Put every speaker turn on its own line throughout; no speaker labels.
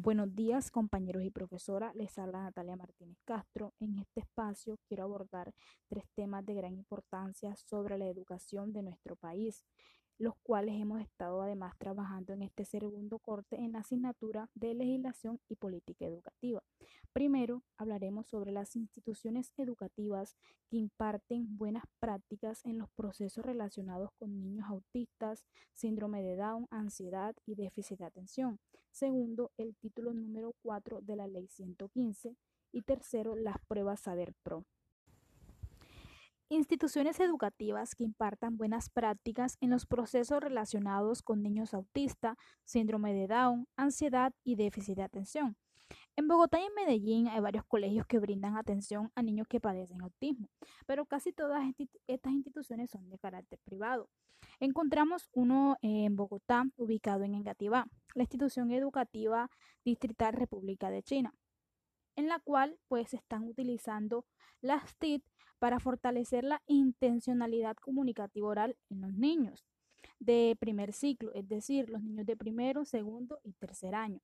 Buenos días compañeros y profesora, les habla Natalia Martínez Castro. En este espacio quiero abordar tres temas de gran importancia sobre la educación de nuestro país los cuales hemos estado además trabajando en este segundo corte en la asignatura de legislación y política educativa. Primero, hablaremos sobre las instituciones educativas que imparten buenas prácticas en los procesos relacionados con niños autistas, síndrome de Down, ansiedad y déficit de atención. Segundo, el título número 4 de la Ley 115. Y tercero, las pruebas Saber Pro. Instituciones educativas que impartan buenas prácticas en los procesos relacionados con niños autistas, síndrome de Down, ansiedad y déficit de atención. En Bogotá y en Medellín hay varios colegios que brindan atención a niños que padecen autismo, pero casi todas estas instituciones son de carácter privado. Encontramos uno en Bogotá, ubicado en Engativá, la institución educativa distrital República de China, en la cual pues están utilizando las TIC para fortalecer la intencionalidad comunicativa oral en los niños de primer ciclo, es decir, los niños de primero, segundo y tercer año.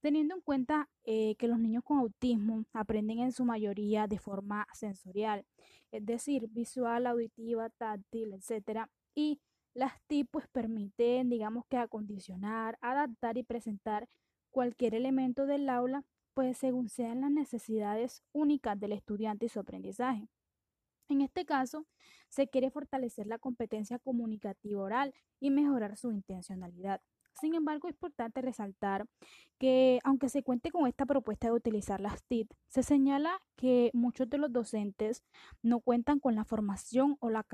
Teniendo en cuenta eh, que los niños con autismo aprenden en su mayoría de forma sensorial, es decir, visual, auditiva, táctil, etc. Y las TIC pues permiten, digamos que acondicionar, adaptar y presentar cualquier elemento del aula, pues según sean las necesidades únicas del estudiante y su aprendizaje. En este caso, se quiere fortalecer la competencia comunicativa oral y mejorar su intencionalidad. Sin embargo, es importante resaltar que, aunque se cuente con esta propuesta de utilizar las TIC, se señala que muchos de los docentes no cuentan con la formación o la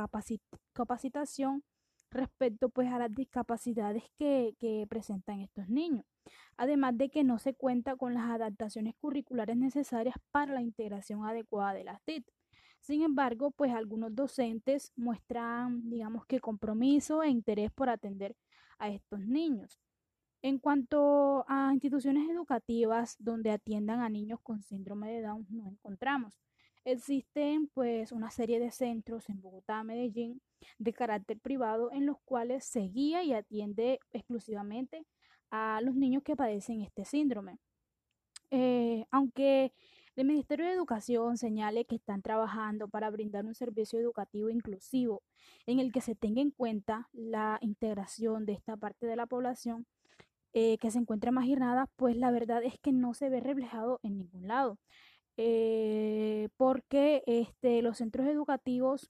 capacitación respecto pues, a las discapacidades que, que presentan estos niños. Además de que no se cuenta con las adaptaciones curriculares necesarias para la integración adecuada de las TIC. Sin embargo, pues algunos docentes muestran, digamos que compromiso e interés por atender a estos niños. En cuanto a instituciones educativas donde atiendan a niños con síndrome de Down, no encontramos. Existen pues una serie de centros en Bogotá, Medellín, de carácter privado en los cuales se guía y atiende exclusivamente a los niños que padecen este síndrome. Eh, aunque el Ministerio de Educación señale que están trabajando para brindar un servicio educativo inclusivo en el que se tenga en cuenta la integración de esta parte de la población eh, que se encuentra marginada, pues la verdad es que no se ve reflejado en ningún lado. Eh, porque este, los centros educativos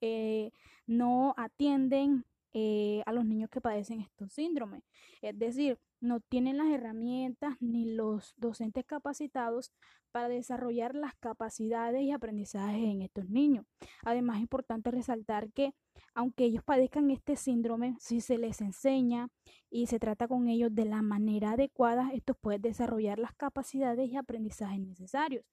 eh, no atienden a los niños que padecen estos síndromes. Es decir, no tienen las herramientas ni los docentes capacitados para desarrollar las capacidades y aprendizajes en estos niños. Además, es importante resaltar que aunque ellos padezcan este síndrome, si se les enseña y se trata con ellos de la manera adecuada, estos pueden desarrollar las capacidades y aprendizajes necesarios,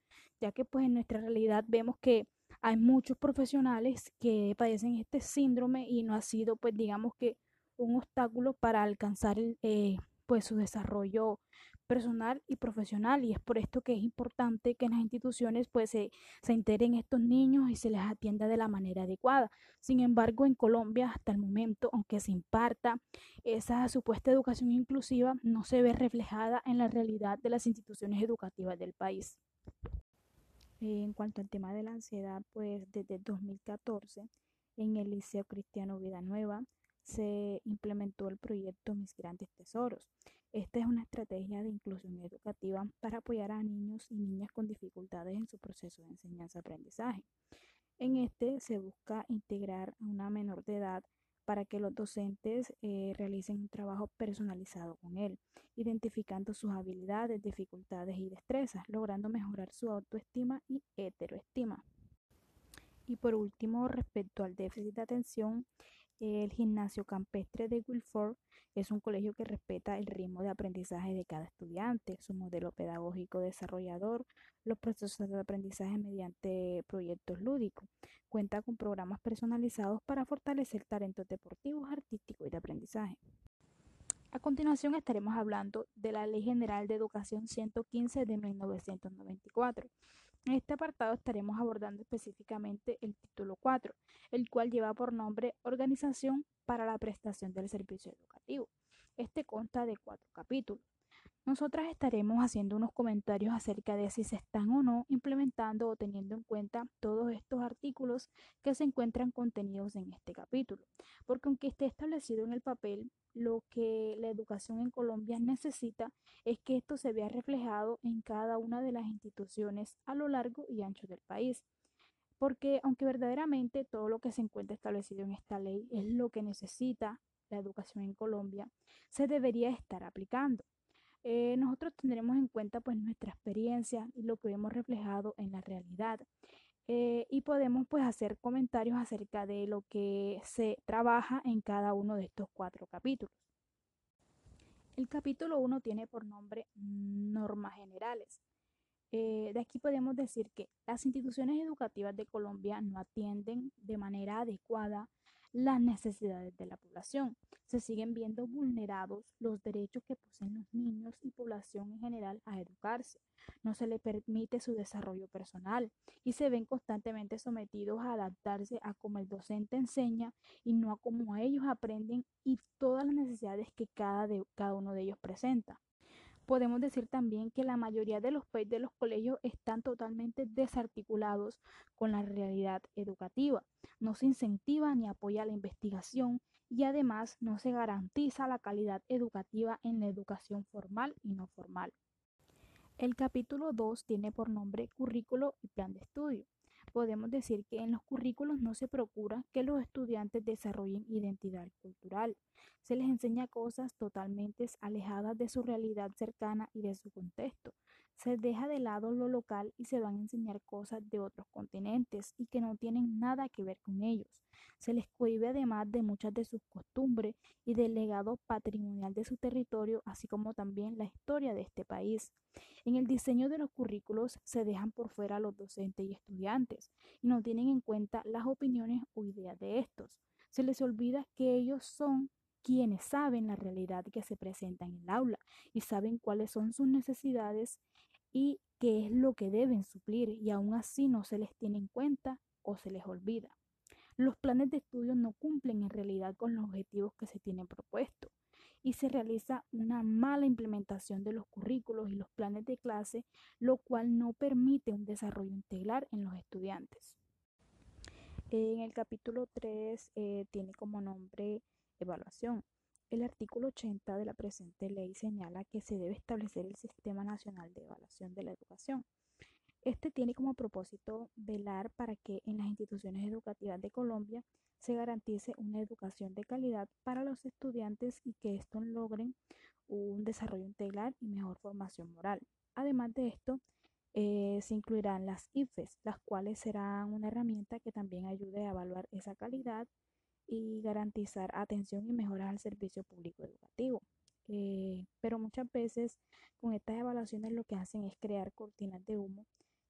ya que pues en nuestra realidad vemos que hay muchos profesionales que padecen este síndrome y no ha sido pues digamos que un obstáculo para alcanzar eh, pues su desarrollo personal y profesional y es por esto que es importante que en las instituciones pues se, se integren estos niños y se les atienda de la manera adecuada. Sin embargo, en Colombia hasta el momento, aunque se imparta esa supuesta educación inclusiva, no se ve reflejada en la realidad de las instituciones educativas del país. En cuanto al tema de la ansiedad, pues desde 2014 en el Liceo Cristiano Vida Nueva se implementó el proyecto Mis Grandes Tesoros. Esta es una estrategia de inclusión educativa para apoyar a niños y niñas con dificultades en su proceso de enseñanza-aprendizaje. En este se busca integrar a una menor de edad para que los docentes eh, realicen un trabajo personalizado con él, identificando sus habilidades, dificultades y destrezas, logrando mejorar su autoestima y heteroestima. Y por último, respecto al déficit de atención, el gimnasio campestre de Wilford es un colegio que respeta el ritmo de aprendizaje de cada estudiante, su modelo pedagógico desarrollador, los procesos de aprendizaje mediante proyectos lúdicos. Cuenta con programas personalizados para fortalecer talentos deportivos, artísticos y de aprendizaje. A continuación estaremos hablando de la Ley General de Educación 115 de 1994 en este apartado estaremos abordando específicamente el título 4, el cual lleva por nombre Organización para la prestación del servicio educativo. Este consta de cuatro capítulos. Nosotras estaremos haciendo unos comentarios acerca de si se están o no implementando o teniendo en cuenta todos estos artículos que se encuentran contenidos en este capítulo, porque aunque esté establecido en el papel, lo que la educación en Colombia necesita es que esto se vea reflejado en cada una de las instituciones a lo largo y ancho del país. Porque aunque verdaderamente todo lo que se encuentra establecido en esta ley es lo que necesita la educación en Colombia, se debería estar aplicando. Eh, nosotros tendremos en cuenta pues nuestra experiencia y lo que hemos reflejado en la realidad. Eh, y podemos pues hacer comentarios acerca de lo que se trabaja en cada uno de estos cuatro capítulos. El capítulo 1 tiene por nombre normas generales. Eh, de aquí podemos decir que las instituciones educativas de Colombia no atienden de manera adecuada las necesidades de la población. Se siguen viendo vulnerados los derechos que poseen los niños y población en general a educarse. No se les permite su desarrollo personal y se ven constantemente sometidos a adaptarse a cómo el docente enseña y no a cómo ellos aprenden y todas las necesidades que cada, cada uno de ellos presenta. Podemos decir también que la mayoría de los de los colegios están totalmente desarticulados con la realidad educativa. No se incentiva ni apoya la investigación y además no se garantiza la calidad educativa en la educación formal y no formal. El capítulo 2 tiene por nombre currículo y plan de estudio podemos decir que en los currículos no se procura que los estudiantes desarrollen identidad cultural. Se les enseña cosas totalmente alejadas de su realidad cercana y de su contexto. Se deja de lado lo local y se van a enseñar cosas de otros continentes y que no tienen nada que ver con ellos. Se les cohibe además de muchas de sus costumbres y del legado patrimonial de su territorio, así como también la historia de este país. En el diseño de los currículos se dejan por fuera los docentes y estudiantes y no tienen en cuenta las opiniones o ideas de estos. Se les olvida que ellos son quienes saben la realidad que se presenta en el aula y saben cuáles son sus necesidades y qué es lo que deben suplir y aún así no se les tiene en cuenta o se les olvida. Los planes de estudio no cumplen en realidad con los objetivos que se tienen propuestos y se realiza una mala implementación de los currículos y los planes de clase, lo cual no permite un desarrollo integral en los estudiantes. En el capítulo 3 eh, tiene como nombre evaluación. El artículo 80 de la presente ley señala que se debe establecer el Sistema Nacional de Evaluación de la Educación. Este tiene como propósito velar para que en las instituciones educativas de Colombia se garantice una educación de calidad para los estudiantes y que estos logren un desarrollo integral y mejor formación moral. Además de esto, eh, se incluirán las IFES, las cuales serán una herramienta que también ayude a evaluar esa calidad y garantizar atención y mejoras al servicio público educativo. Eh, pero muchas veces con estas evaluaciones lo que hacen es crear cortinas de humo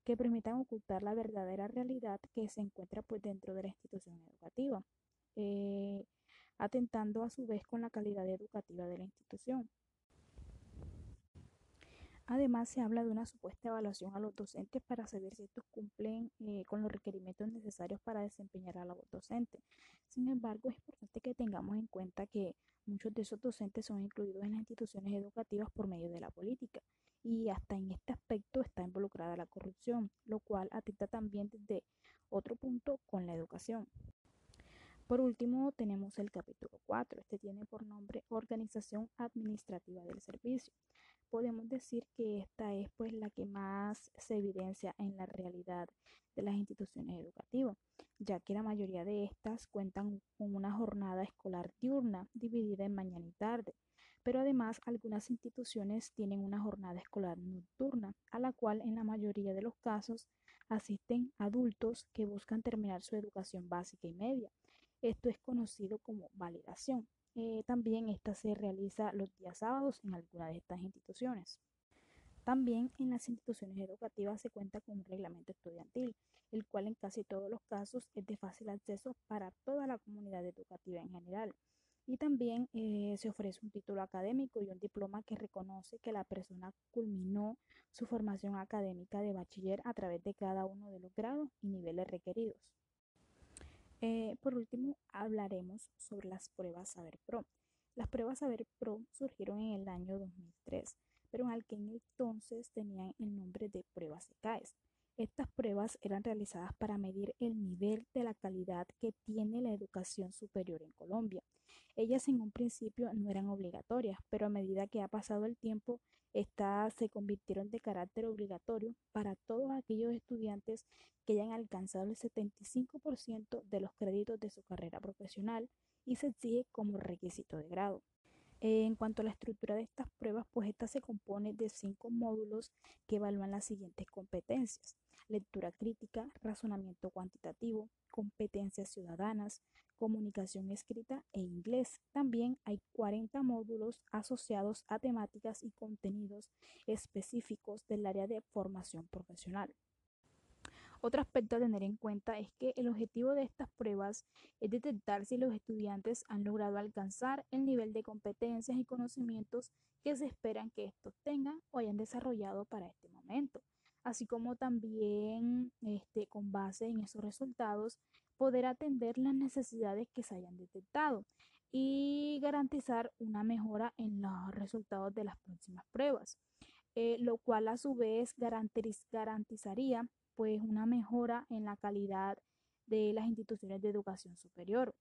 que permitan ocultar la verdadera realidad que se encuentra pues, dentro de la institución educativa, eh, atentando a su vez con la calidad educativa de la institución. Además, se habla de una supuesta evaluación a los docentes para saber si estos cumplen eh, con los requerimientos necesarios para desempeñar la labor docente. Sin embargo, es importante que tengamos en cuenta que muchos de esos docentes son incluidos en las instituciones educativas por medio de la política y hasta en este aspecto está involucrada la corrupción, lo cual atenta también desde otro punto con la educación. Por último, tenemos el capítulo 4. Este tiene por nombre Organización Administrativa del Servicio. Podemos decir que esta es pues la que más se evidencia en la realidad de las instituciones educativas, ya que la mayoría de estas cuentan con una jornada escolar diurna dividida en mañana y tarde, pero además algunas instituciones tienen una jornada escolar nocturna, a la cual en la mayoría de los casos asisten adultos que buscan terminar su educación básica y media. Esto es conocido como validación. Eh, también esta se realiza los días sábados en alguna de estas instituciones. También en las instituciones educativas se cuenta con un reglamento estudiantil, el cual en casi todos los casos es de fácil acceso para toda la comunidad educativa en general y también eh, se ofrece un título académico y un diploma que reconoce que la persona culminó su formación académica de bachiller a través de cada uno de los grados y niveles requeridos. Eh, por último, hablaremos sobre las pruebas Saber Pro. Las pruebas Saber Pro surgieron en el año 2003 pero en aquel entonces tenían el nombre de pruebas ECAES. Estas pruebas eran realizadas para medir el nivel de la calidad que tiene la educación superior en Colombia. Ellas en un principio no eran obligatorias, pero a medida que ha pasado el tiempo, estas se convirtieron de carácter obligatorio para todos aquellos estudiantes que hayan alcanzado el 75% de los créditos de su carrera profesional y se exige como requisito de grado. En cuanto a la estructura de estas pruebas, pues esta se compone de cinco módulos que evalúan las siguientes competencias lectura crítica, razonamiento cuantitativo, competencias ciudadanas, comunicación escrita e inglés. También hay 40 módulos asociados a temáticas y contenidos específicos del área de formación profesional. Otro aspecto a tener en cuenta es que el objetivo de estas pruebas es detectar si los estudiantes han logrado alcanzar el nivel de competencias y conocimientos que se esperan que estos tengan o hayan desarrollado para este momento así como también este, con base en esos resultados poder atender las necesidades que se hayan detectado y garantizar una mejora en los resultados de las próximas pruebas, eh, lo cual a su vez garantizaría pues una mejora en la calidad de las instituciones de educación superior.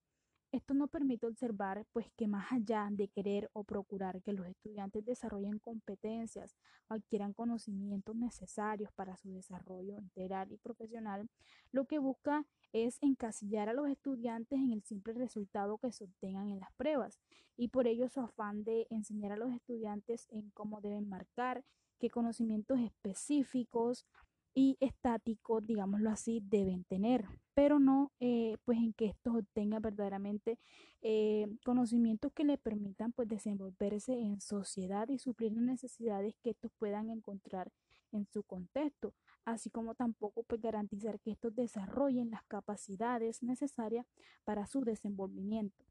Esto nos permite observar pues que más allá de querer o procurar que los estudiantes desarrollen competencias o adquieran conocimientos necesarios para su desarrollo integral y profesional, lo que busca es encasillar a los estudiantes en el simple resultado que se obtengan en las pruebas. Y por ello su afán de enseñar a los estudiantes en cómo deben marcar, qué conocimientos específicos y estáticos, digámoslo así, deben tener, pero no eh, pues en que estos obtengan verdaderamente eh, conocimientos que le permitan pues desenvolverse en sociedad y suplir las necesidades que estos puedan encontrar en su contexto, así como tampoco pues garantizar que estos desarrollen las capacidades necesarias para su desenvolvimiento.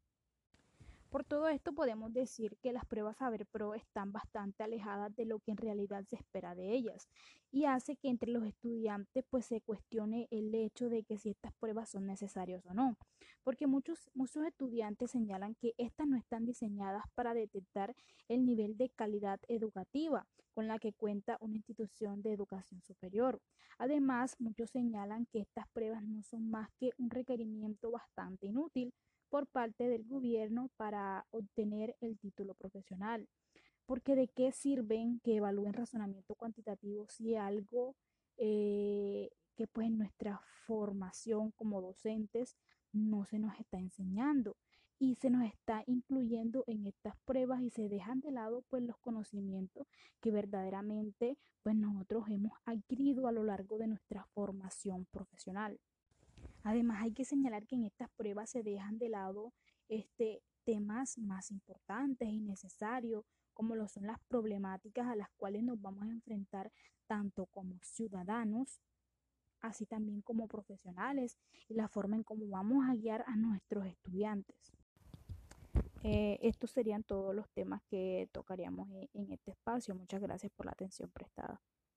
Por todo esto podemos decir que las pruebas Saber Pro están bastante alejadas de lo que en realidad se espera de ellas y hace que entre los estudiantes pues se cuestione el hecho de que si estas pruebas son necesarias o no, porque muchos, muchos estudiantes señalan que estas no están diseñadas para detectar el nivel de calidad educativa con la que cuenta una institución de educación superior. Además, muchos señalan que estas pruebas no son más que un requerimiento bastante inútil por parte del gobierno para obtener el título profesional. Porque de qué sirven que evalúen razonamiento cuantitativo si algo eh, que pues nuestra formación como docentes no se nos está enseñando y se nos está incluyendo en estas pruebas y se dejan de lado pues los conocimientos que verdaderamente pues nosotros hemos adquirido a lo largo de nuestra formación profesional. Además, hay que señalar que en estas pruebas se dejan de lado este, temas más importantes y necesarios, como son las problemáticas a las cuales nos vamos a enfrentar tanto como ciudadanos, así también como profesionales, y la forma en cómo vamos a guiar a nuestros estudiantes. Eh, estos serían todos los temas que tocaríamos en este espacio. Muchas gracias por la atención prestada.